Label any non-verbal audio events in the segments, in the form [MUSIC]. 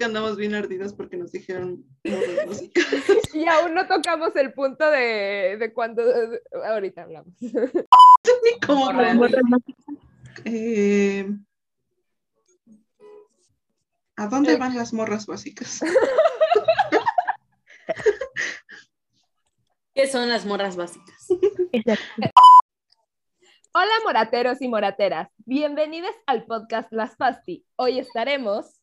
que andamos bien ardidas porque nos dijeron morras básicas. [LAUGHS] Y aún no tocamos el punto de, de cuando, ahorita hablamos. Eh, ¿A dónde van las morras básicas? [LAUGHS] ¿Qué son las morras básicas? Hola morateros y morateras, bienvenidos al podcast Las Fasti. Hoy estaremos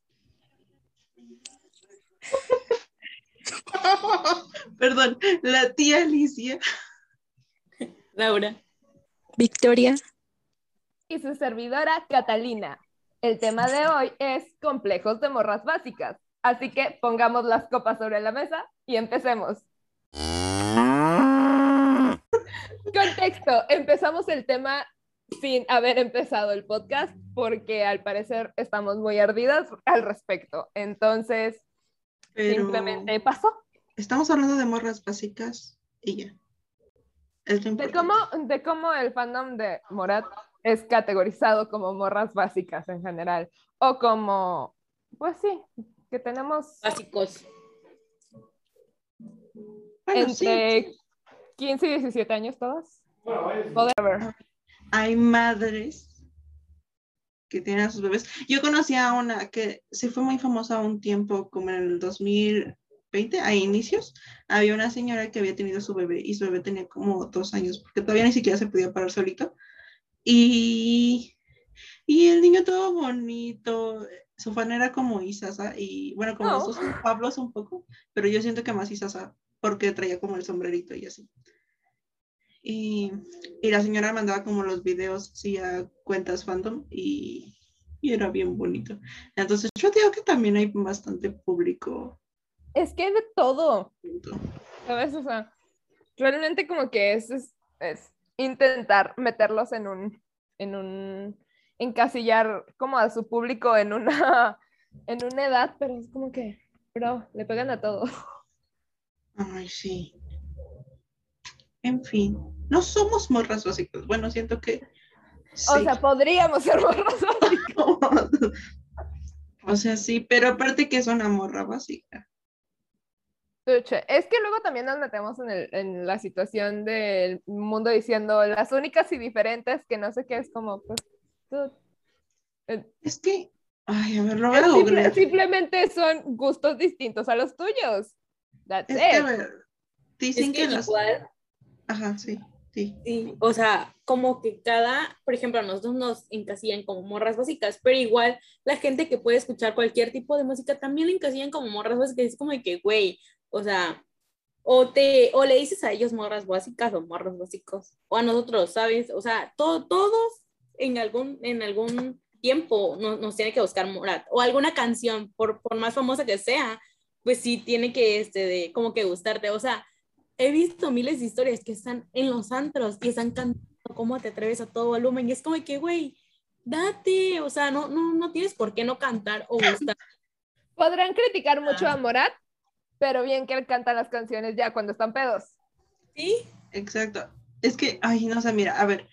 [LAUGHS] Perdón, la tía Alicia. Laura. Victoria. y su servidora Catalina. El tema de hoy es complejos de morras básicas, así que pongamos las copas sobre la mesa y empecemos. [LAUGHS] Contexto, empezamos el tema sin haber empezado el podcast porque al parecer estamos muy ardidas al respecto. Entonces, Pero simplemente pasó. estamos hablando de morras básicas y ya. Es De cómo, de cómo el fandom de Morat es categorizado como morras básicas en general. O como, pues sí, que tenemos Básicos. Bueno, sí, entre 15 y 17 años todas. Whatever. Hay madres que tienen a sus bebés. Yo conocí a una que se fue muy famosa un tiempo, como en el 2020, a inicios. Había una señora que había tenido su bebé y su bebé tenía como dos años, porque todavía ni siquiera se podía parar solito. Y, y el niño todo bonito. Su fan era como Isasa y bueno, como Oh. Pablos un poco, pero yo siento que más Isasa porque traía como el sombrerito y así. Y, y la señora mandaba como los videos sí, a cuentas fandom y, y era bien bonito. Entonces yo digo que también hay bastante público. Es que hay de todo. ¿sabes? O sea, realmente como que es, es, es intentar meterlos en un, en un, encasillar como a su público en una, [LAUGHS] en una edad, pero es como que, bro, le pegan a todo. Ay, sí. En fin, no somos morras básicas. Bueno, siento que... O sea, podríamos ser morras básicas. [LAUGHS] o sea, sí, pero aparte que es una morra básica. Es que luego también nos metemos en, el- en la situación del mundo diciendo las únicas y diferentes que no sé qué es como, pues, dude, eh, Es que... Ay, a ver, lo voy a simple- googlear. simplemente son gustos distintos a los tuyos. That's Es que, a it. ver, dicen Es que que las... igual, Ajá, sí, sí. sí, o sea, como que cada, por ejemplo, a nosotros nos encasillan como morras básicas, pero igual la gente que puede escuchar cualquier tipo de música también le encasillan como morras básicas. Es como de que, güey, o sea, o te, o le dices a ellos morras básicas o morros básicos, o a nosotros, ¿sabes? O sea, to- todos en algún, en algún tiempo nos, nos tiene que buscar Morat, o alguna canción, por, por más famosa que sea, pues sí tiene que, este, de, como que gustarte, o sea, he visto miles de historias que están en los antros y están cantando cómo te atreves a todo volumen y es como que, güey, date, o sea, no, no, no tienes por qué no cantar o gustar. Podrán criticar mucho Ah. a Morat, pero bien que él canta las canciones ya cuando están pedos. ¿Sí? Exacto. Es que, ay, no sé, mira, a ver,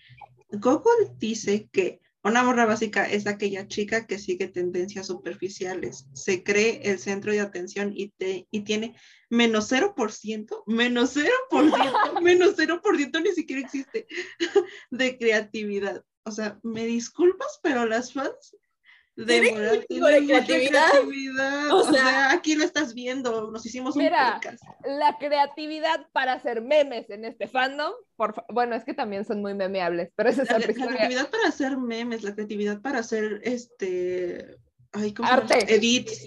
Google dice que una morra básica es aquella chica que sigue tendencias superficiales, se cree el centro de atención y, te, y tiene menos 0%, menos 0%, [LAUGHS] menos 0% ni siquiera existe [LAUGHS] de creatividad. O sea, me disculpas, pero las fans de mucha creatividad. creatividad. O O, sea- aquí lo estás viendo, nos hicimos Mira, un podcast. La creatividad para hacer memes en este fandom, por fa- bueno, es que también son muy memeables, pero esa es La, la creatividad para hacer memes, la creatividad para hacer este ay, ¿cómo? Arte. edits,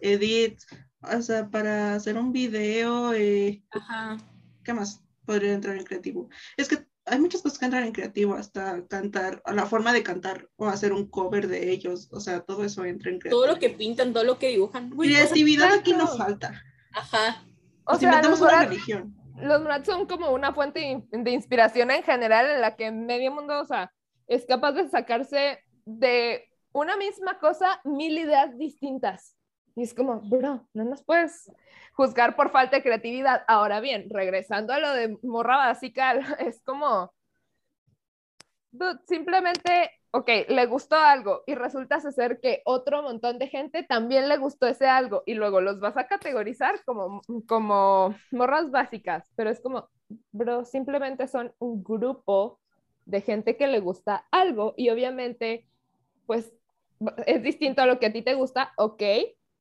edits, o sea, para hacer un video, eh, Ajá. ¿qué más podría entrar en creativo? Es que hay muchas cosas que entran en creativo, hasta cantar, la forma de cantar o hacer un cover de ellos, o sea, todo eso entra en creativo. Todo lo que pintan, todo lo que dibujan. creatividad aquí no falta. ajá. O sea, inventamos los una religión. los Morat son como una fuente in- de inspiración en general en la que medio mundo, o sea, es capaz de sacarse de una misma cosa mil ideas distintas. Y es como, bro, no nos puedes juzgar por falta de creatividad. Ahora bien, regresando a lo de morra básica, [LAUGHS] es como, simplemente ok, le gustó algo y resulta ser que otro montón de gente también le gustó ese algo y luego los vas a categorizar como, como morras básicas, pero es como, bro, simplemente son un grupo de gente que le gusta algo y obviamente, pues es distinto a lo que a ti te gusta, ok,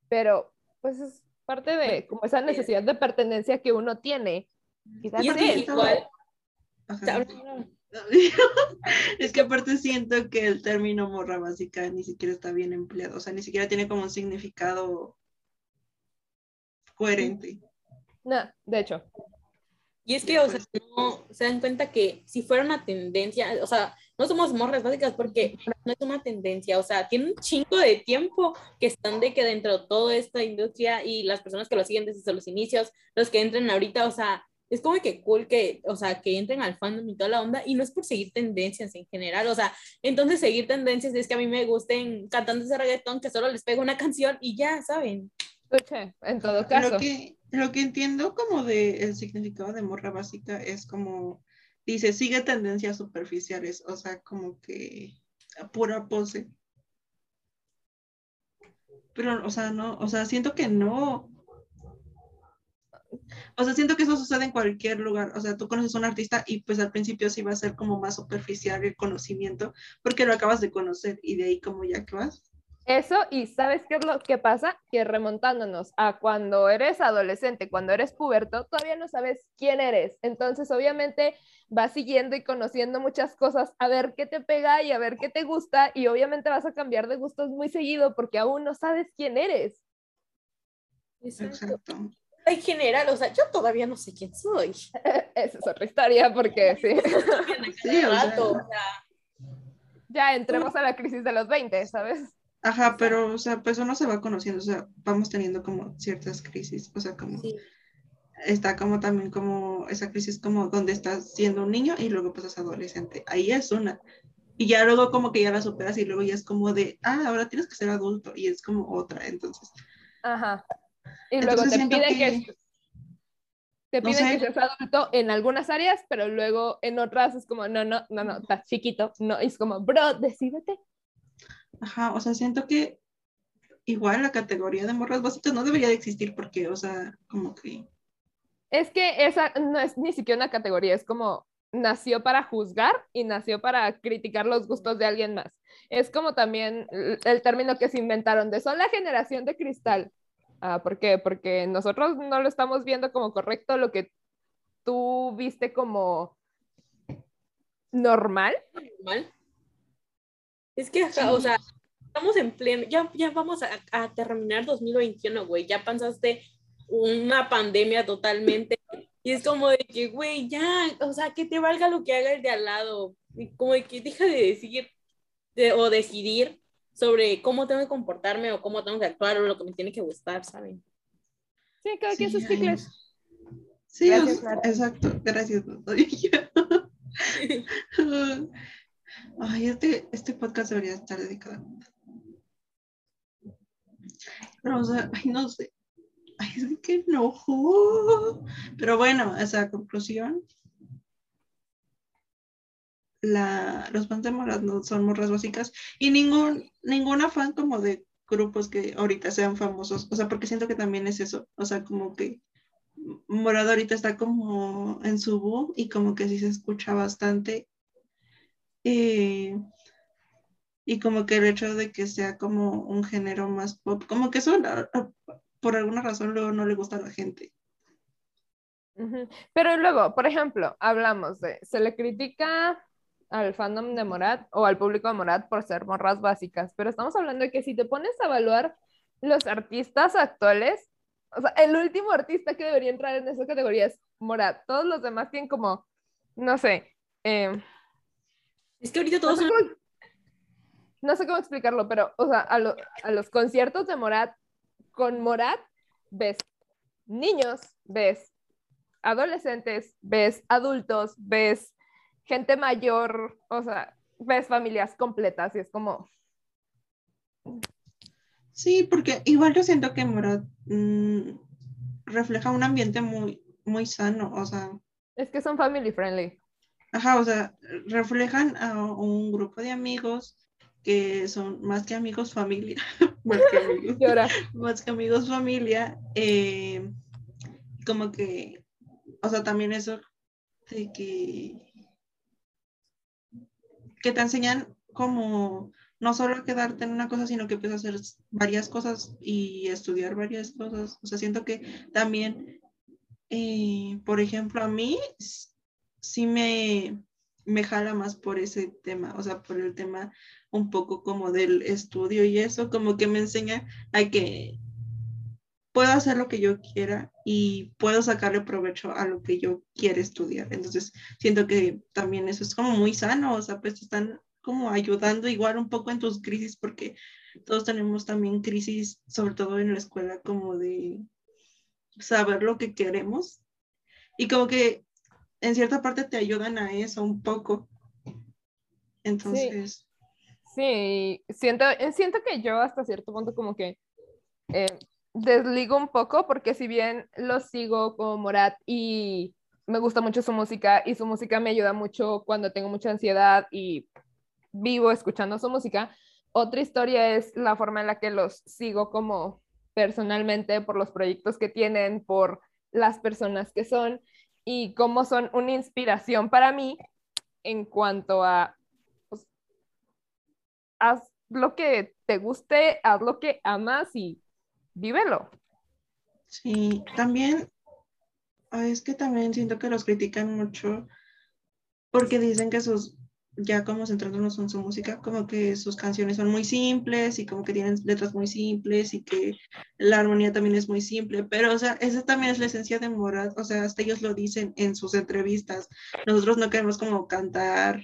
pero pues es parte de como esa necesidad de pertenencia que uno tiene. Y, es igual. [LAUGHS] es que aparte siento que el término morra básica ni siquiera está bien empleado, o sea, ni siquiera tiene como un significado coherente. No, de hecho. Y es que, o sea, no se dan cuenta que si fuera una tendencia, o sea, no somos morras básicas porque no es una tendencia, o sea, tiene un chingo de tiempo que están de que dentro de toda esta industria y las personas que lo siguen desde los inicios, los que entren ahorita, o sea, es como que cool que, o sea, que entren al fandom y toda la onda, y no es por seguir tendencias en general, o sea, entonces seguir tendencias es que a mí me gusten cantantes de reggaetón que solo les pego una canción y ya, ¿saben? en todo caso. Lo que, lo que entiendo como de el significado de morra básica es como, dice, sigue tendencias superficiales, o sea, como que pura pose. Pero, o sea, no, o sea, siento que no, o sea, siento que eso sucede en cualquier lugar. O sea, tú conoces a un artista y pues al principio sí va a ser como más superficial el conocimiento porque lo acabas de conocer y de ahí como ya que vas. Eso, y ¿sabes qué es lo que pasa? Que remontándonos a cuando eres adolescente, cuando eres puberto, todavía no sabes quién eres. Entonces, obviamente, vas siguiendo y conociendo muchas cosas a ver qué te pega y a ver qué te gusta, y obviamente vas a cambiar de gustos muy seguido porque aún no sabes quién eres. Exacto en general, o sea, yo todavía no sé quién soy. [LAUGHS] Esa es otra historia, porque sí. sí Ya entremos a la crisis de los 20, ¿sabes? Ajá, pero, o sea, pues uno se va conociendo, o sea, vamos teniendo como ciertas crisis, o sea, como está como también como esa crisis como donde estás siendo un niño y luego pasas adolescente, ahí es una. Y ya luego como que ya la superas y luego ya es como de, ah, ahora tienes que ser adulto y es como otra, entonces. Ajá. Y luego te piden que, te piden que seas adulto en algunas áreas, pero luego en otras es como, no, no, no, no, estás chiquito. No, es como, bro, decídete. Ajá, o sea, siento que igual la categoría de morras básicas no debería de existir porque, o sea, como que... Es que esa no es ni siquiera una categoría, es como nació para juzgar y nació para criticar los gustos de alguien más. Es como también el término que se inventaron de son la generación de cristal. Ah, ¿Por qué? Porque nosotros no lo estamos viendo como correcto, lo que tú viste como normal. Normal. Es que, o sea, estamos en pleno, ya, ya vamos a, a terminar 2021, güey, ya pasaste una pandemia totalmente. Y es como de que, güey, ya, o sea, que te valga lo que haga el de al lado. Y como de que deja de decir o decidir sobre cómo tengo que comportarme o cómo tengo que actuar o lo que me tiene que gustar, ¿saben? Sí, cada quien sus ciclos. Sí, exacto. Gracias. [LAUGHS] [LAUGHS] Ay, este, este podcast debería estar dedicado a Pero, o sea, ay, no sé. Ay, es que no. Pero bueno, esa conclusión la, los fans de Morat no son morras básicas y ningún, ninguna fan como de grupos que ahorita sean famosos, o sea, porque siento que también es eso, o sea, como que Morado ahorita está como en su boom y como que sí se escucha bastante. Eh, y como que el hecho de que sea como un género más pop, como que eso por alguna razón luego no le gusta a la gente. Pero luego, por ejemplo, hablamos de, se le critica al fandom de Morat o al público de Morat por ser morras básicas, pero estamos hablando de que si te pones a evaluar los artistas actuales, o sea, el último artista que debería entrar en esa categoría es Morat. Todos los demás tienen como, no sé. Em, es que ahorita todos no sé, cómo, no sé cómo explicarlo, pero, o sea, a, a los conciertos de Morat, con Morat ves niños, ves adolescentes, ves adultos, ves gente mayor, o sea, ves familias completas y es como... Sí, porque igual yo siento que Morat mm, refleja un ambiente muy, muy sano, o sea... Es que son family friendly. Ajá, o sea, reflejan a un grupo de amigos que son más que amigos familia, [LAUGHS] más que amigos, [LAUGHS] más que amigos familia, eh, como que, o sea, también eso de que, que te enseñan como no solo quedarte en una cosa, sino que puedes hacer varias cosas y estudiar varias cosas. O sea, siento que también, eh, por ejemplo, a mí sí me, me jala más por ese tema, o sea, por el tema un poco como del estudio y eso, como que me enseña a que puedo hacer lo que yo quiera y puedo sacarle provecho a lo que yo quiero estudiar. Entonces, siento que también eso es como muy sano, o sea, pues están como ayudando igual un poco en tus crisis, porque todos tenemos también crisis, sobre todo en la escuela, como de saber lo que queremos. Y como que en cierta parte te ayudan a eso un poco. Entonces. Sí, siento, siento que yo hasta cierto punto como que eh, desligo un poco, porque si bien lo sigo como Morat y me gusta mucho su música y su música me ayuda mucho cuando tengo mucha ansiedad y vivo escuchando su música. Otra historia es la forma en la que los sigo como personalmente por los proyectos que tienen, por las personas que son y cómo son una inspiración para mí en cuanto a pues, haz lo que te guste, haz lo que amas y vívelo. Sí, también es que también siento que los critican mucho porque dicen que sus ya como centrándonos en su música, como que sus canciones son muy simples y como que tienen letras muy simples y que la armonía también es muy simple, pero o sea, esa también es la esencia de Morat, o sea, hasta ellos lo dicen en sus entrevistas, nosotros no queremos como cantar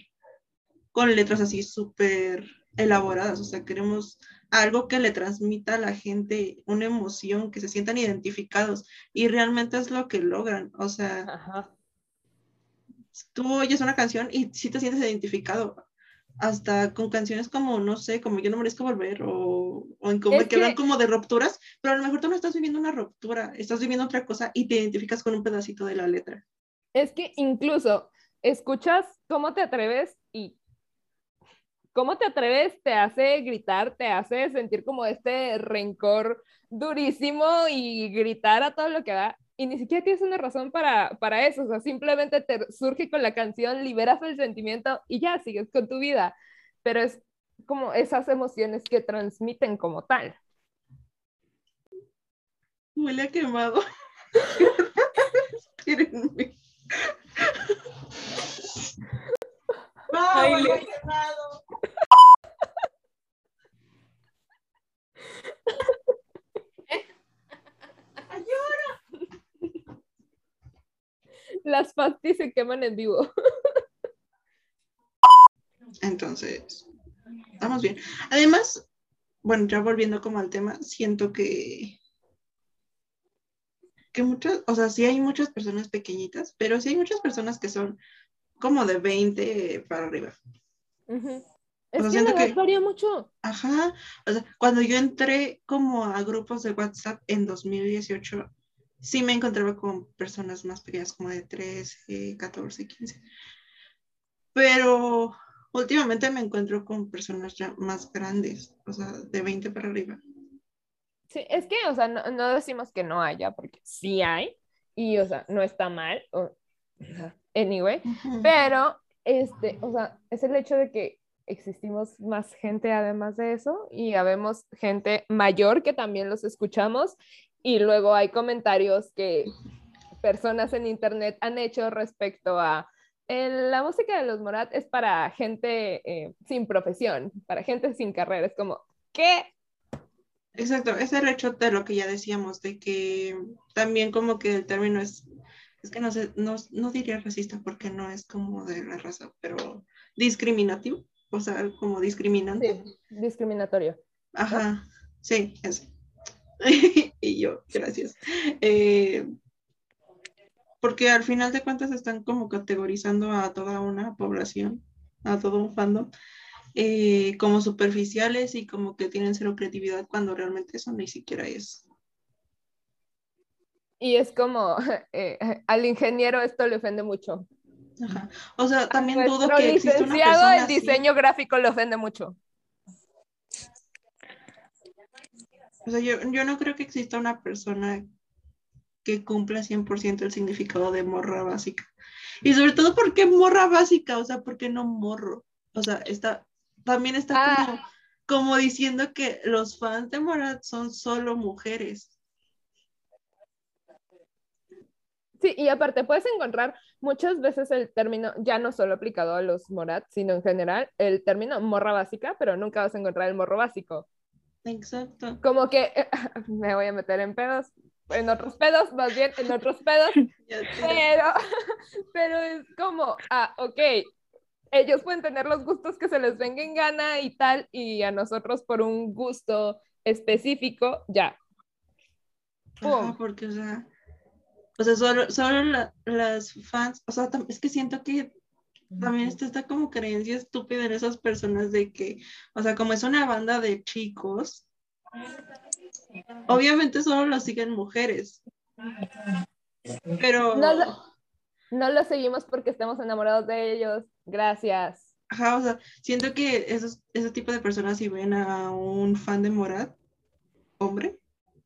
con letras así súper elaboradas, o sea, queremos algo que le transmita a la gente una emoción, que se sientan identificados y realmente es lo que logran, o sea, tú oyes una canción y sí te sientes identificado, hasta con canciones como, no sé, como Yo no merezco volver o, o en como que, hablan como de rupturas, pero a lo mejor tú no estás viviendo una ruptura, estás viviendo otra cosa y te identificas con un pedacito de la letra. Es que incluso escuchas cómo te atreves y cómo te atreves te hace gritar, te hace sentir como este rencor durísimo y gritar a todo lo que da y ni siquiera tienes una razón para, para eso, o sea, simplemente te surge con la canción, liberas el sentimiento y ya sigues con tu vida, pero es como esas emociones que transmiten como tal. Huele a quemado. [LAUGHS] Espérenme. [LAUGHS] huele a quemado. [LAUGHS] Las pastis se queman en vivo. Entonces, estamos bien. Además, bueno, ya volviendo como al tema, siento que que muchas, o sea, sí hay muchas personas pequeñitas, pero sí hay muchas personas que son como de 20 para arriba. Es que la varía mucho. Ajá, o sea, cuando yo entré como a grupos de WhatsApp en 2018, sí me encontraba con personas más pequeñas, como de 13, 14, 15. Pero últimamente me encuentro con personas ya más grandes, o sea, de 20 para arriba. Sí, es que, o sea, no, decimos que no haya, porque sí hay, y, o sea, no está mal, o, [LAUGHS] anyway, pero, este, o sea, es el hecho de que existimos más gente además de eso, y habemos gente mayor que también los escuchamos, y luego hay comentarios que personas en internet han hecho respecto a la música de los Morat es para gente eh, sin profesión, para gente sin carrera. Es como, ¿qué? Exacto, ese hecho de lo que ya decíamos, de que también como que el término es, es que no sé, no, no diría racista porque no es como de la raza, pero discriminativo, o sea, como discriminante. Sí, discriminatorio. Ajá, sí, eso. [LAUGHS] y yo, gracias. Eh, porque al final de cuentas están como categorizando a toda una población, a todo un fandom, eh, como superficiales y como que tienen cero creatividad cuando realmente eso ni siquiera es. Y es como, [LAUGHS] eh, al ingeniero esto le ofende mucho. Ajá. O sea, también dudo que exista una persona en así. diseño gráfico le ofende mucho. O sea, yo, yo no creo que exista una persona que cumpla 100% el significado de morra básica. Y sobre todo, ¿por qué morra básica? O sea, ¿por qué no morro? O sea, está, también está Ah. como, como diciendo que los fans de Morat son solo mujeres. Sí, y aparte puedes encontrar muchas veces el término, ya no solo aplicado a los morat, sino en general, el término morra básica, pero nunca vas a encontrar el morro básico. Exacto. Como que [LAUGHS] me voy a meter en pedos, en otros pedos, más bien en otros pedos, [LAUGHS] pero, [LAUGHS] pero es como, ah, ok, ellos pueden tener los gustos que se les venga en gana y tal, y a nosotros por un gusto específico, ya. Ajá, porque, o sea, o sea, solo, solo la- las fans, o sea, es que siento que también está esta como creencia estúpida en esas personas de que, o sea, como es una banda de chicos, obviamente solo lo siguen mujeres. Pero, No lo- No lo seguimos porque estamos enamorados de ellos. Gracias. ajá, o sea, siento que esos, ese tipo de personas si ven a un fan de Morat, hombre,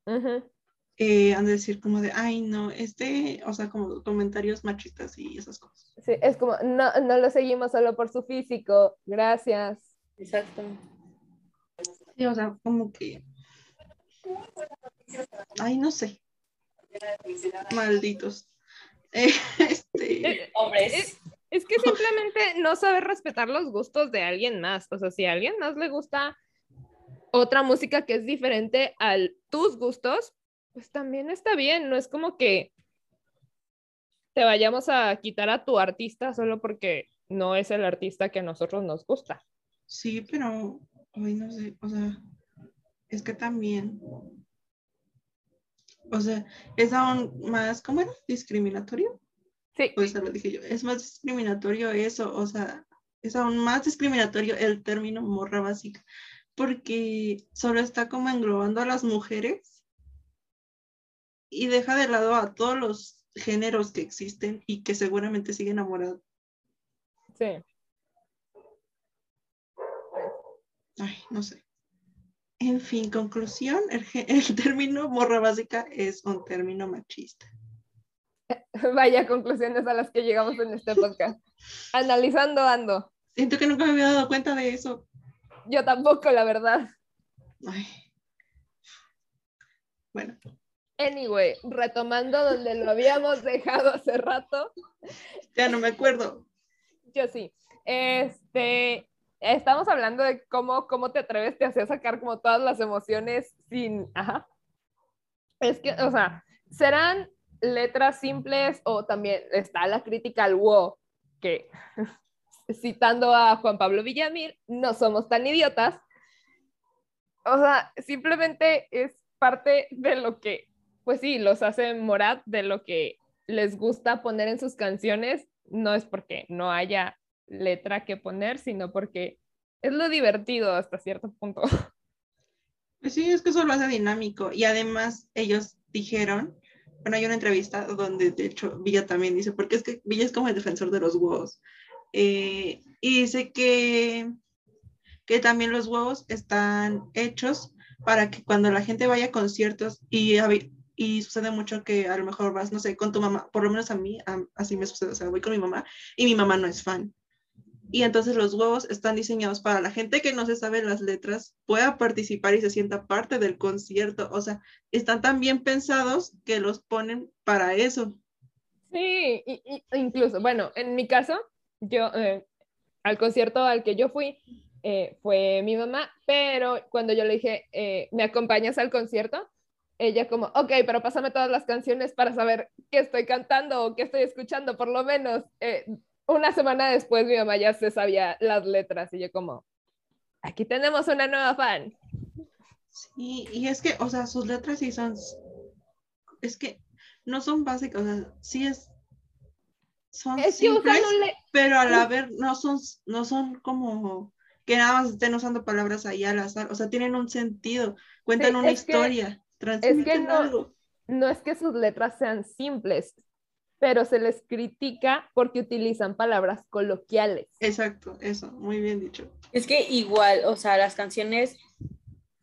Ujú. Eh, han de decir como de, ay, no, este, o sea, como comentarios machistas y esas cosas. Sí, es como, no, no lo seguimos solo por su físico. Gracias. Exacto. Sí, o sea, como que. Ay, no sé. Malditos. Eh, [LAUGHS] este, Hombres. Es, es que simplemente no saber respetar los gustos de alguien más. O sea, si a alguien más le gusta otra música que es diferente a tus gustos, pues también está bien. No es como que te vayamos a quitar a tu artista solo porque no es el artista que a nosotros nos gusta. sí, pero. Ay, no sé. O sea, es que también. O sea, es aún más. ¿Cómo era? ¿Discriminatorio? Sí, Pues se lo dije yo. Es más discriminatorio eso. O sea, es aún más discriminatorio el término morra básica. Porque solo está como englobando a las mujeres y deja de lado a todos los géneros que existen y que seguramente siguen enamorados. sí. Ay, no sé. En fin, conclusión, el, [LAUGHS] el término morra básica es un término machista. [LAUGHS] Vaya conclusiones a las que llegamos en este podcast. Analizando ando. Siento que nunca me había dado cuenta de eso. Yo tampoco, la verdad. Ay. Bueno, Anyway, retomando donde lo habíamos dejado hace rato, ya no me acuerdo. yo sí. Este, estamos hablando de cómo, cómo te atreves te sacar como todas las emociones sin, ajá. Es que, o sea, serán letras simples o también está la crítica al wow, que [LAUGHS] citando a Juan Pablo Villamil, no somos tan idiotas. O sea, simplemente es parte de lo que, pues sí, los hace Morat, de lo que les gusta poner en sus canciones. No es porque no haya letra que poner, sino porque es lo divertido hasta cierto punto. [LAUGHS] Pues sí, es que eso lo hace dinámico. Y además ellos dijeron, bueno, hay una entrevista donde de hecho Villa también dice, porque es que Villa es como el defensor de los huevos. Eh, y dice que, que también los huevos están hechos para que cuando la gente vaya a conciertos y, y sucede mucho que a lo mejor vas, no sé, con tu mamá, por lo menos a mí, así me sucede, o sea, voy con mi mamá y mi mamá no es fan. Y entonces los huevos están diseñados para la gente que no se sabe las letras pueda participar y se sienta parte del concierto. O sea, están tan bien pensados que los ponen para eso. Sí, y- y- incluso, bueno, en mi caso, yo eh, al concierto al que yo fui eh, fue mi mamá, pero cuando yo le dije, eh, ¿me acompañas al concierto? Ella como, ok, pero pásame todas las canciones para saber qué estoy cantando o qué estoy escuchando, por lo menos. Eh, una semana después mi mamá ya se sabía las letras y yo como, aquí tenemos una nueva fan. Sí, y es que, o sea, sus letras sí son, es que no son básicas, o sea, sí es, son Es simples, le- pero a la vez no son, no son como que nada más estén usando palabras ahí al azar, o sea, tienen un sentido, cuentan Sí, una es que- transmiten no- algo. no es que sus letras sean simples, pero se les critica porque utilizan palabras coloquiales. Exacto, eso, muy bien dicho. Es que igual, o sea, las canciones,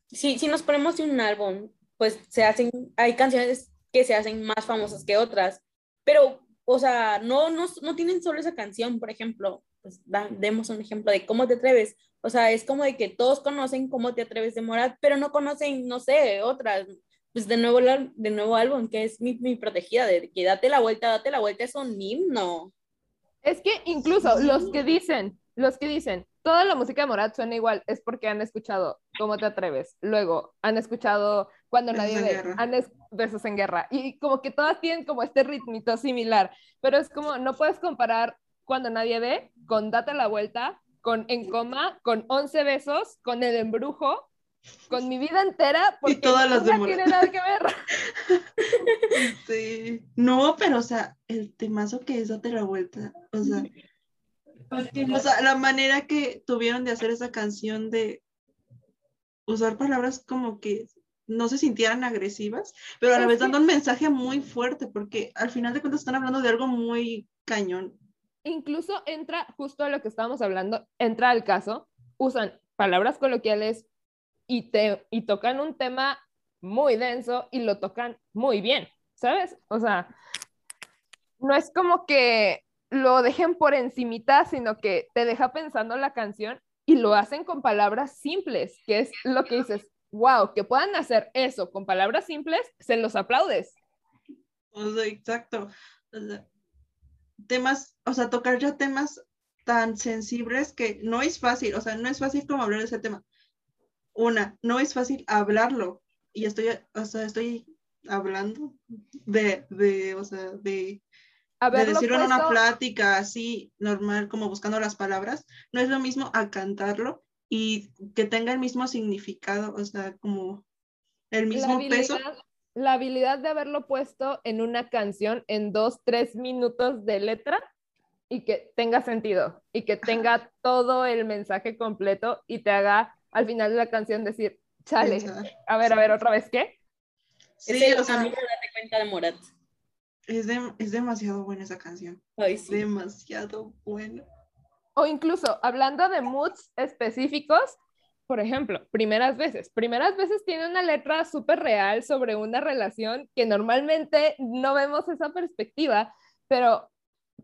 si, si nos ponemos un álbum, pues se hacen, hay canciones que se hacen más famosas que otras, pero, o sea, no, no, no tienen solo esa canción, por ejemplo, pues demos un ejemplo de cómo te atreves, o sea, es como de que todos conocen cómo te atreves de Morat, pero no conocen, no sé, otras, pues de nuevo, de nuevo álbum, que es mi, mi protegida, de que date la vuelta, date la vuelta, es un himno. Es que incluso los que dicen, los que dicen, toda la música de Morat suena igual, es porque han escuchado ¿Cómo te atreves? Luego han escuchado Cuando nadie ve, han Besos en guerra. Y como que todas tienen como este ritmito similar, pero es como, no puedes comparar Cuando nadie ve con Date la vuelta, con En coma, con 11 besos, con El embrujo, con mi vida entera porque y todas las no tiene nada que ver. [LAUGHS] Sí. No, pero o sea, el temazo que es date la vuelta, o sea, o sea, la manera que tuvieron de hacer esa canción de usar palabras como que no se sintieran agresivas, pero a la vez dando un mensaje muy fuerte, porque al final de cuentas están hablando de algo muy cañón. Incluso entra justo a lo que estábamos hablando, entra al caso, usan palabras coloquiales, y, te, y tocan un tema muy denso y lo tocan muy bien, ¿sabes? O sea, no es como que lo dejen por encimita, sino que te deja pensando la canción y lo hacen con palabras simples, que es lo que dices, wow, que puedan hacer eso con palabras simples, se los aplaudes. Exacto. Temas, o sea, tocar ya temas tan sensibles que no es fácil, o sea, no es fácil como hablar de ese tema una, no es fácil hablarlo. Y estoy, o sea, estoy hablando de, de o sea, de, de decirlo en una plática así normal, como buscando las palabras. No es lo mismo a cantarlo y que tenga el mismo significado, o sea, como el mismo peso. La habilidad de haberlo puesto en una canción en dos, tres minutos de letra y que tenga sentido y que tenga todo el mensaje completo y te haga al final de la canción decir, chale, a ver, a ver, otra vez, ¿qué? Sí, es o sea, date cuenta de Morat. Es, es demasiado buena esa canción. Ay, sí. Demasiado buena. O incluso, hablando de moods específicos, por ejemplo, primeras veces. Primeras veces tiene una letra súper real sobre una relación que normalmente no vemos esa perspectiva, pero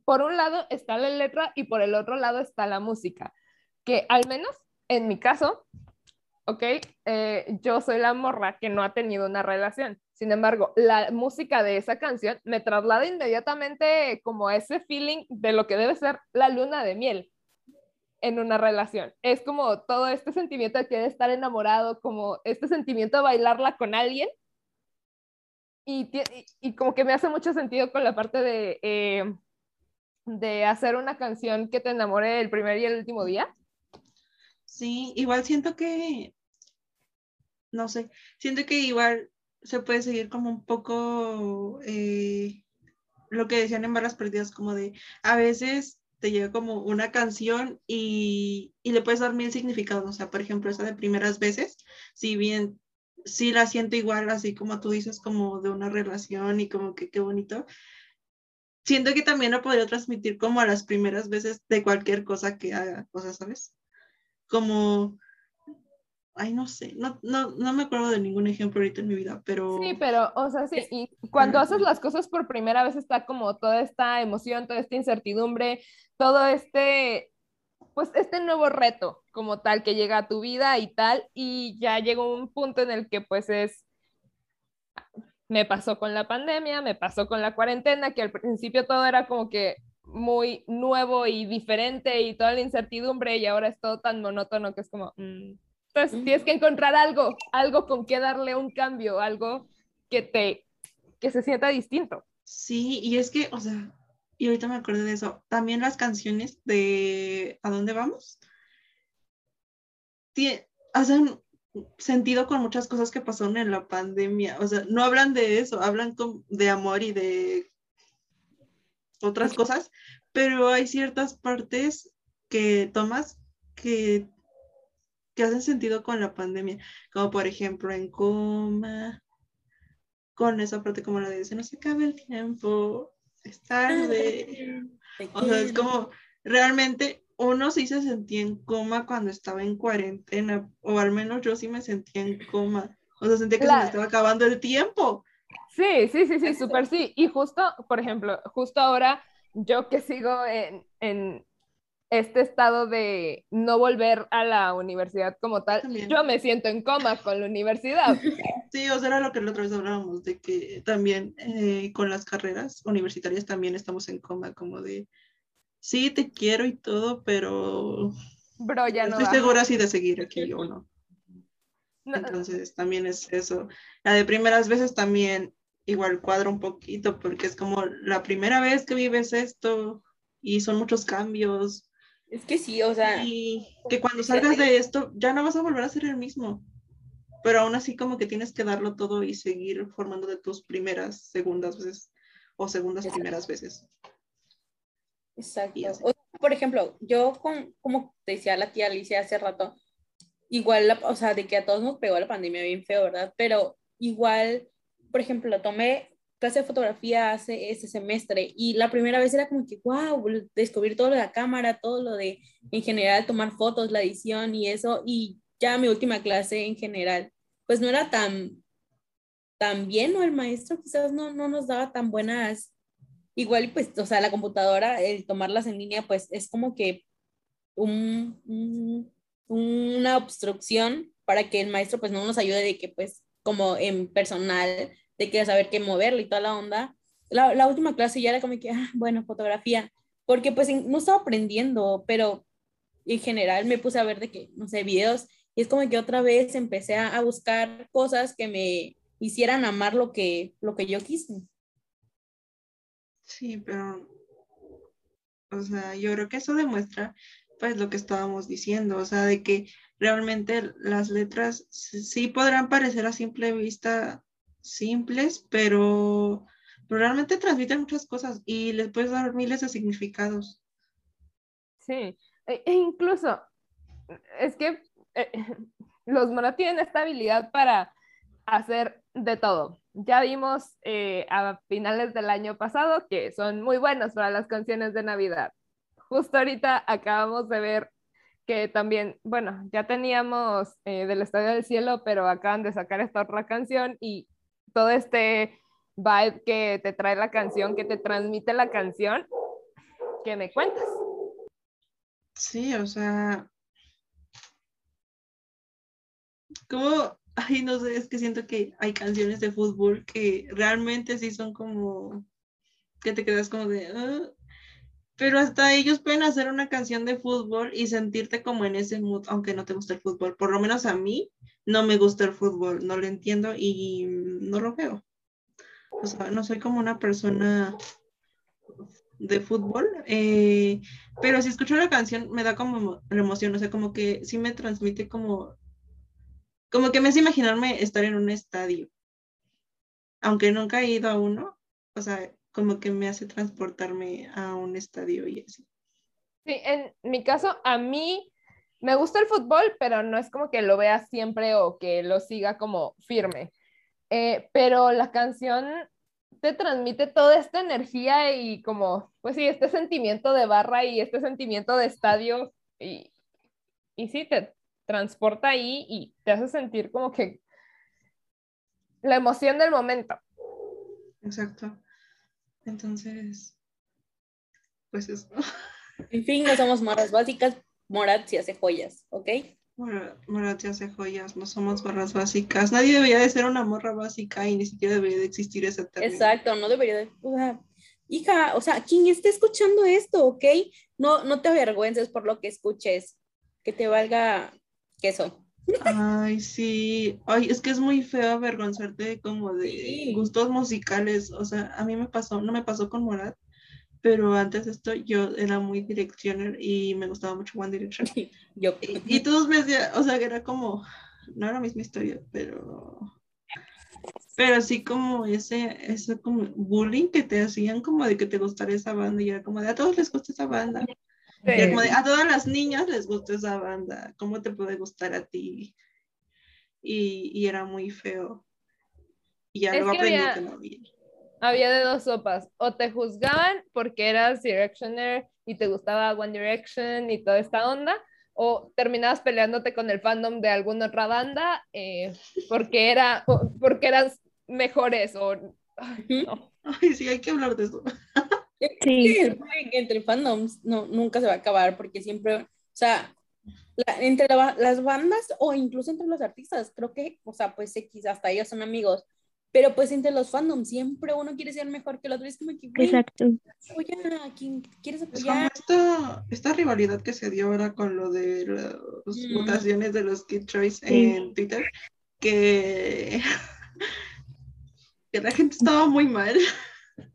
por un lado está la letra y por el otro lado está la música, que al menos en mi caso, ok, eh, yo soy la morra que no ha tenido una relación. Sin embargo, la música de esa canción me traslada inmediatamente como ese feeling de lo que debe ser la luna de miel en una relación. Es como todo este sentimiento de querer estar enamorado, como este sentimiento de bailarla con alguien. Y, y, como que me hace mucho sentido con la parte de, eh, de hacer una canción que te enamore el primer y el último día. Sí, igual siento que, no sé, siento que igual se puede seguir como un poco eh, lo que decían en Balas Perdidas, como de a veces te llega como una canción y, y, le puedes dar mil significados, o sea, por ejemplo, esa de primeras veces, si bien sí la siento igual, así como tú dices, como de una relación y como que qué bonito, siento que también lo podría transmitir como a las primeras veces de cualquier cosa que haga, o sea, ¿sabes? como, ay, no sé, no, no, no me acuerdo de ningún ejemplo ahorita en mi vida, pero... Sí, pero, o sea, sí, y cuando haces las cosas por primera vez está como toda esta emoción, toda esta incertidumbre, todo este, pues este nuevo reto como tal que llega a tu vida y tal, y ya llega un punto en el que pues es me pasó con la pandemia, me pasó con la cuarentena, que al principio todo era como que muy nuevo y diferente y toda la incertidumbre y ahora es todo tan monótono que es como, mm". Entonces tienes que encontrar algo, algo con que darle un cambio, algo que te, que se sienta distinto. Sí, y es que, o sea, y ahorita me acuerdo de eso, también las canciones de ¿A dónde vamos? hacen sentido con muchas cosas que pasaron en la pandemia, o sea, no hablan de eso, hablan de amor y de otras cosas, pero hay ciertas partes que tomas que, que hacen sentido con la pandemia, como por ejemplo en coma, con esa parte como la de se no se acabe el tiempo, es tarde. O sea, es como, realmente uno sí se sentía en coma cuando estaba en cuarentena, o al menos yo sí me sentía en coma. O sea, sentía que se me Claro. estaba acabando el tiempo. Sí, sí, sí, sí, súper sí. Y justo, por ejemplo, justo ahora, yo que sigo en, en este estado de no volver a la universidad como tal, También. yo me siento en coma con la universidad. [LAUGHS] Sí, o sea, era lo que la otra vez hablábamos, de que también eh, con las carreras universitarias también estamos en coma, como de, sí, te quiero y todo, pero Bro, ya no estoy segura si de seguir aquí o no. No, Entonces también es eso. La de primeras veces también igual cuadra un poquito porque es como la primera vez que vives esto y son muchos cambios Es que sí, o sea, y que cuando salgas de esto ya no vas a volver a ser el mismo. Pero aún así como que tienes que darlo todo y seguir formando de tus primeras, segundas veces o segundas primeras veces. Exacto. O por ejemplo, yo con, como te decía la tía Alicia hace rato, igual, la- o sea, de que a todos nos pegó la pandemia bien feo, ¿verdad? Pero igual, por ejemplo, tomé clase de fotografía hace ese semestre y la primera vez era como que, wow, descubrir todo lo de la cámara, todo lo de, en general, tomar fotos, la edición y eso, y ya mi última clase en general, pues no era tan, tan bien, o el maestro quizás no, no nos daba tan buenas igual pues, o sea, la computadora, el tomarlas en línea, pues es como que un, un- una obstrucción para que el maestro pues no nos ayude de que pues como en personal, de que saber qué moverle y toda la onda. La, la última clase ya era como que, ah, bueno, fotografía, porque pues no estaba aprendiendo, pero en general me puse a ver de que, no sé, videos, y es como que otra vez empecé a, a buscar cosas que me hicieran amar lo que, lo que yo quise. Sí, pero, o sea, yo creo que eso demuestra, pues, lo que estábamos diciendo, o sea, de que realmente las letras sí podrán parecer a simple vista simples, pero, pero realmente transmiten muchas cosas y les puedes dar miles de significados. Sí, e, e incluso es que eh, [LAUGHS] los monos tienen esta habilidad para hacer de todo. Ya vimos eh, a finales del año pasado que son muy buenos para las canciones de Navidad. Justo ahorita acabamos de ver que también, bueno, ya teníamos eh, del Estadio del Cielo, pero acaban de sacar esta otra canción y todo este vibe que te trae la canción, que te transmite la canción, ¿qué me cuentas? Sí, o sea, como, [LAUGHS] ay, no sé, es que siento que hay canciones de fútbol que realmente sí son como, que te quedas como de, "Ah", pero hasta ellos pueden hacer una canción de fútbol y sentirte como en ese mood, aunque no te guste el fútbol. Por lo menos a mí no me gusta el fútbol, no lo entiendo y no lo veo. O sea, no soy como una persona de fútbol, eh, pero si escucho la canción me da como emoción, o sea, como que sí me transmite como, como que me hace imaginarme estar en un estadio, aunque nunca he ido a uno, o sea, como que me hace transportarme a un estadio y así. Sí, en mi caso, a mí me gusta el fútbol, pero no es como que lo vea siempre o que lo siga como firme. Eh, pero la canción te transmite toda esta energía y como, pues sí, este sentimiento de barra y este sentimiento de estadio y, y sí, te transporta ahí y te hace sentir como que la emoción del momento. Exacto. Entonces, pues eso. [LAUGHS] En fin, no somos morras básicas, Morat sí hace joyas, ¿ok? Mora- Morat hace joyas, no somos barras básicas. Nadie debería de ser una morra básica y ni siquiera debería de existir ese término. Exacto, no debería de... O sea, hija, o sea, quien esté escuchando esto, ¿ok? No, no te avergüences por lo que escuches, que te valga queso. Ay, sí. Ay, es que es muy feo avergonzarte como de Sí. gustos musicales. O sea, a mí me pasó, no me pasó con Morat, pero antes de esto yo era muy Directioner y me gustaba mucho One Direction. [LAUGHS] Yo, Y, y todos me decían, o sea, que era como, no era la misma historia, pero, pero sí como ese, ese como bullying que te hacían como de que te gustara esa banda y era como de a todos les gusta esa banda. Y era como de a todas las niñas les gusta esa banda, ¿cómo te puede gustar a ti? Y, y era muy feo. Y ya Es luego que aprendí había- que no había. había de dos sopas. O te juzgaban porque eras Directioner y te gustaba One Direction y toda esta onda, o terminabas peleándote con el fandom de alguna otra banda eh, porque, era, porque eras mejores o... Ay, Ay, sí, hay que hablar de eso. [LAUGHS] Sí. [LAUGHS] Entre fandoms no, nunca se va a acabar porque siempre, o sea, entre las bandas o incluso entre los artistas, creo que, o sea, pues X, hasta ellos son amigos, pero pues entre los fandoms siempre uno quiere ser mejor que el otro. Es como que, Exacto. Apoya a quien quieres apoyar. Es como esta, rivalidad que se dio ahora con lo de las mm. mutaciones de los Kid Choice en Twitter, que, [LAUGHS] que la gente estaba muy mal.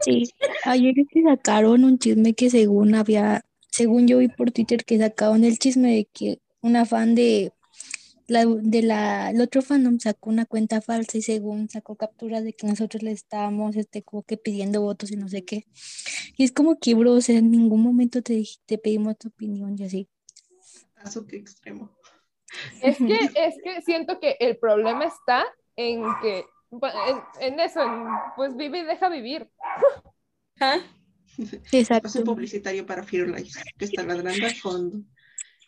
Sí, ayer que sacaron un chisme que según había, según yo vi por Twitter que sacaron el chisme de que una fan de la, de la, el otro fandom sacó una cuenta falsa y según sacó capturas de que nosotros le estábamos este, como que pidiendo votos y no sé qué. Y es como que, bro, o sea, en ningún momento te, te pedimos tu opinión y así. Eso qué extremo. Es que, [LAUGHS] es que siento que el problema está en que en, eso, pues vive y deja vivir. ¿Ah? Exacto. Es publicitario para Fearlife, que está ladrando al fondo.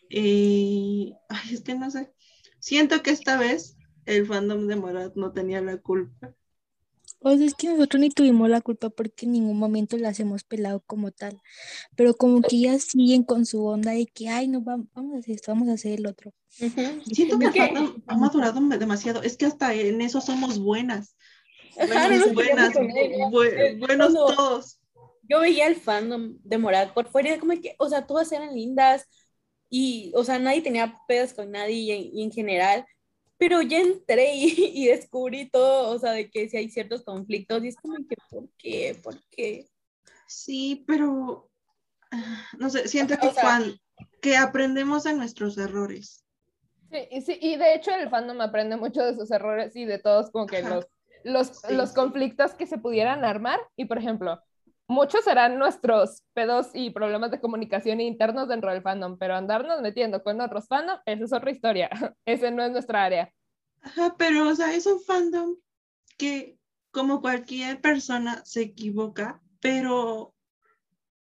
Y, ay, es que no sé. Siento que esta vez el fandom de Morat no tenía la culpa. O sea, es que nosotros ni tuvimos la culpa porque en ningún momento las hemos pelado como tal. Pero como que ellas siguen con su onda de que, ay, no, vamos a hacer esto, vamos a hacer el otro. Siento que fandom ha madurado demasiado. Es que hasta en eso somos buenas. Buenas, buenas, buenos todos. Yo veía el fandom de Morat por fuera y como que, o sea, todas eran lindas y, o sea, nadie tenía pedos con nadie y en general pero ya entré y, descubrí todo, o sea, de que si hay ciertos conflictos y es como que, ¿por qué? ¿Por qué? Sí, pero, ah, no sé, siento que, que aprendemos de nuestros errores. Sí, sí, y de hecho el fandom aprende mucho de sus errores y de todos como que los, los, los conflictos que se pudieran armar. Y por ejemplo, muchos serán nuestros pedos y problemas de comunicación internos dentro del fandom, pero andarnos metiendo con otros fandom, esa es otra historia. [LAUGHS] Ese no es nuestra área. Pero, o sea, es un fandom que, como cualquier persona, se equivoca, pero,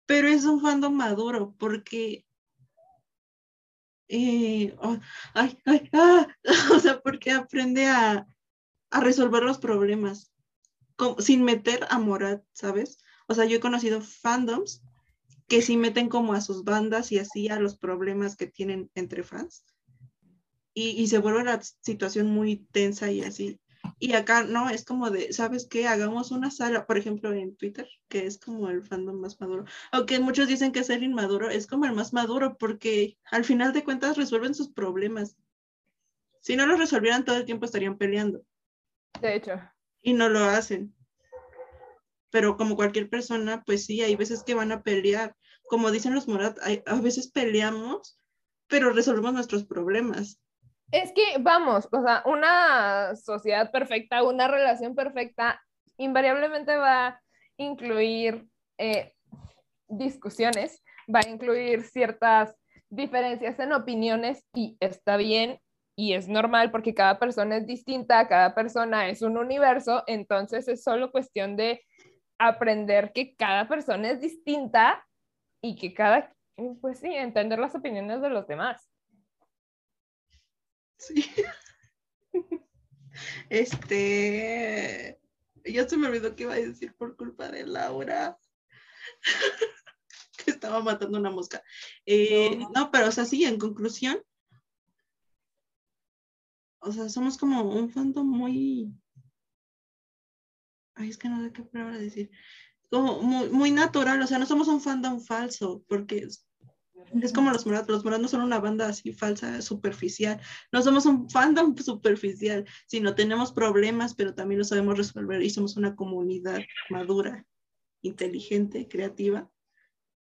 pero es un fandom maduro, porque eh, ay, ay, ah, [LAUGHS] o sea, porque aprende a, a resolver los problemas sin meter a Morat, ¿sabes? O sea, yo he conocido fandoms que sí meten como a sus bandas y así a los problemas que tienen entre fans. Y, se vuelve la situación muy tensa y así. Y acá no, es como de, ¿sabes qué? Hagamos una sala, por ejemplo, en Twitter, que es como el fandom más maduro. Aunque muchos dicen que ser inmaduro es como el más maduro porque al final de cuentas resuelven sus problemas. Si no los resolvieran todo el tiempo estarían peleando. De hecho. Y no lo hacen pero como cualquier persona, pues sí, hay veces que van a pelear. Como dicen los Morat, a veces peleamos, pero resolvemos nuestros problemas. Es que, vamos, o sea, una sociedad perfecta, una relación perfecta, invariablemente va a incluir eh, discusiones, va a incluir ciertas diferencias en opiniones y está bien y es normal porque cada persona es distinta, cada persona es un universo, entonces es solo cuestión de aprender que cada persona es distinta y que cada, pues sí, entender las opiniones de los demás. Sí. [LAUGHS] Este, ya se me olvidó que iba a decir por culpa de Laura. [LAUGHS] que estaba matando una mosca. Eh, no. no, pero o sea, sí, en conclusión, o sea, somos como un fandom muy ay, es que no sé qué palabra decir, como muy, natural, o sea, no somos un fandom falso, porque es, como los morados, los morados no son una banda así falsa, superficial, no somos un fandom [LAUGHS] superficial, sino tenemos problemas, pero también lo sabemos resolver y somos una comunidad madura, inteligente, creativa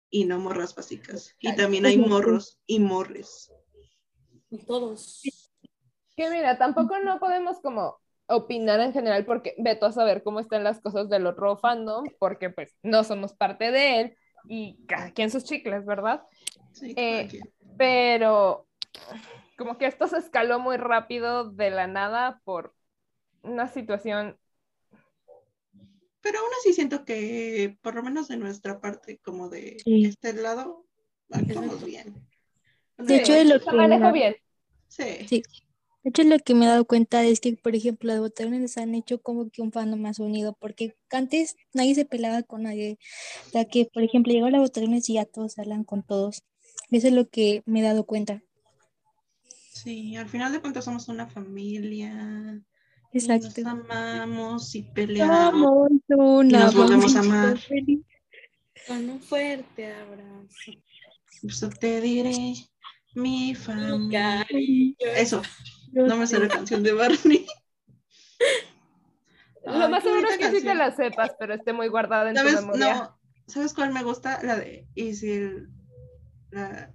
y no morras básicas. Y también hay morros y morres. Y todos. Que mira, tampoco no podemos como opinar en general porque veto a saber cómo están las cosas del otro fandom, porque pues no somos parte de él y cada quien sus chicles, ¿verdad? Sí, eh, pero como que esto se escaló muy rápido de la nada por una situación Pero aún así siento que, por lo menos de nuestra parte, como de Sí. este lado, vamos bien. De hecho, de lo Se que bien. Sí. Sí. De hecho, lo que me he dado cuenta es que, por ejemplo, las botanas han hecho como que un fandom más unido, porque antes nadie se pelaba con nadie. O sea, que, por ejemplo, llegó la botanas y ya todos hablan con todos. Eso es lo que me he dado cuenta. Sí, al final de cuentas somos una familia. y Exacto. Nos amamos y peleamos. Somos una nos volvemos a familia amar. Con un fuerte abrazo. Eso te diré, mi familia. Eso, no me sé la canción de Barney. Lo más seguro es que sí te la sepas, pero esté muy guardada en tu memoria. No, ¿sabes cuál me gusta? La de y si el- la-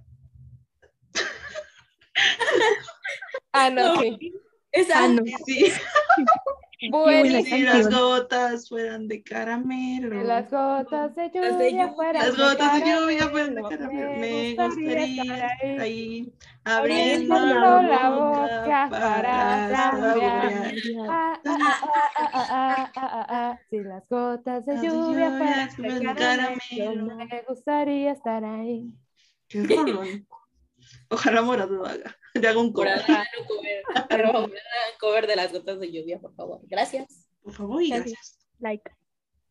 Ah, no, [LAUGHS] No. sí. Esa. Ah, no. y [LAUGHS] Si las gotas fueran de caramelo. Si las gotas de lluvia, fueran las gotas de, lluvia fueran de caramelo. Me gustaría, estar ahí, abriendo la boca, para saborear. Si las gotas de lluvia fueran de caramelo, me gustaría estar ahí. Qué Ojalá Morado lo haga. [LAUGHS] Le hago un cover. un cover, pero hagan cover de las gotas de lluvia, por favor. Gracias. Por favor y Gracias. gracias. Like.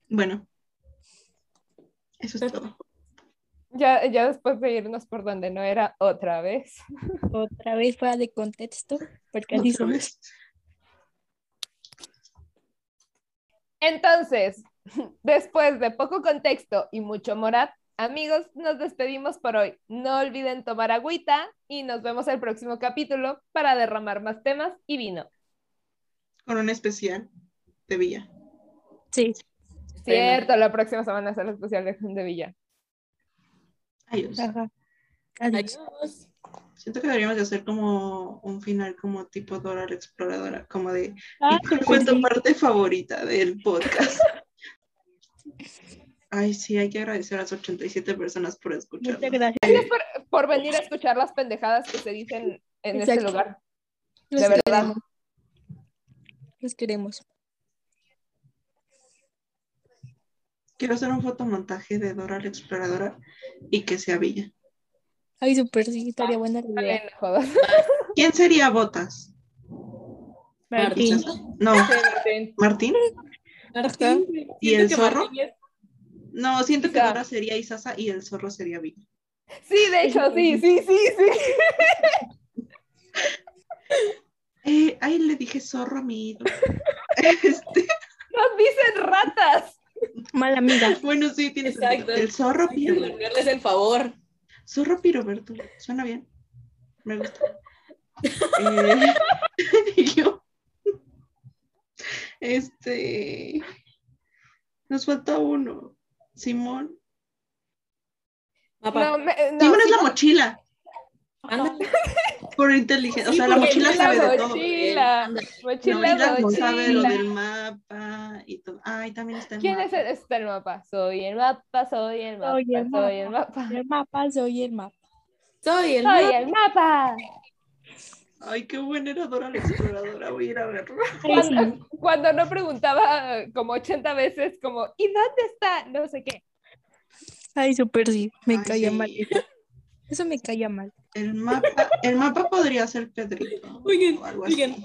Bueno. Eso es todo. Ya, ya después de irnos por donde no era otra vez. Otra vez fuera de contexto, porque así Otra somos. vez. Entonces, después de poco contexto y mucho morat, amigos, nos despedimos por hoy. No olviden tomar agüita y nos vemos el próximo capítulo para derramar más temas y vino. Con un especial de Villa. Sí. Cierto, la próxima semana es el especial de, de Villa. Adiós. Ajá. Adiós. Adiós. Siento que deberíamos de hacer como un final como tipo Dora la Exploradora, como de Ah, ¿y cuál fue tu parte favorita del podcast? [LAUGHS] Ay, sí, hay que agradecer a las 87 personas por escucharnos. Muchas gracias. Gracias por, por venir a escuchar las pendejadas que se dicen en este Exacto. lugar. Los De verdad. queremos. Los queremos. Quiero hacer un fotomontaje de Dora la Exploradora y que sea Villa. Ay, súper sí, estaría buena la idea. ¿Quién sería Botas? Martín. No, Martín. Martín. Martín. ¿Y el zorro? Martín es- No, siento que. Dora sería Isasa y el zorro sería Villa. Sí, de hecho, sí, sí, sí, sí. Eh, ay, le dije zorro a mi ídolo. [LAUGHS] Este, Nos dicen ratas. Mala amiga. bueno, sí, tiene Exacto. sentido. El zorro devolverles el favor. Zorro Piroberto. Suena bien. Me gusta. [LAUGHS] Eh, y [LAUGHS] yo. Este. Nos falta uno. Simón. Mapa. No, me, no, Simón es la mochila. Anda. Por inteligencia. O Sí, sea, la mochila es la sabe de todo. mochila. Mochila, mochila sabe lo mochila. del mapa y todo. Ay, también está el ¿Quién mapa. es el, está el mapa? Soy el mapa, soy el mapa, Soy el soy el mapa. El mapa, soy el mapa. Soy el mapa. Ay, qué buena era Dora la exploradora. Voy a ir a sí. Cuando, cuando no preguntaba como 80 veces como ¿y dónde está? No sé qué. Ay, súper sí. Me Ay, caía sí. mal. eso. Eso me caía mal. El mapa, el mapa podría ser Pedrito. Oigan, o algo así. oigan.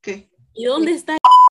¿Qué? ¿Y dónde está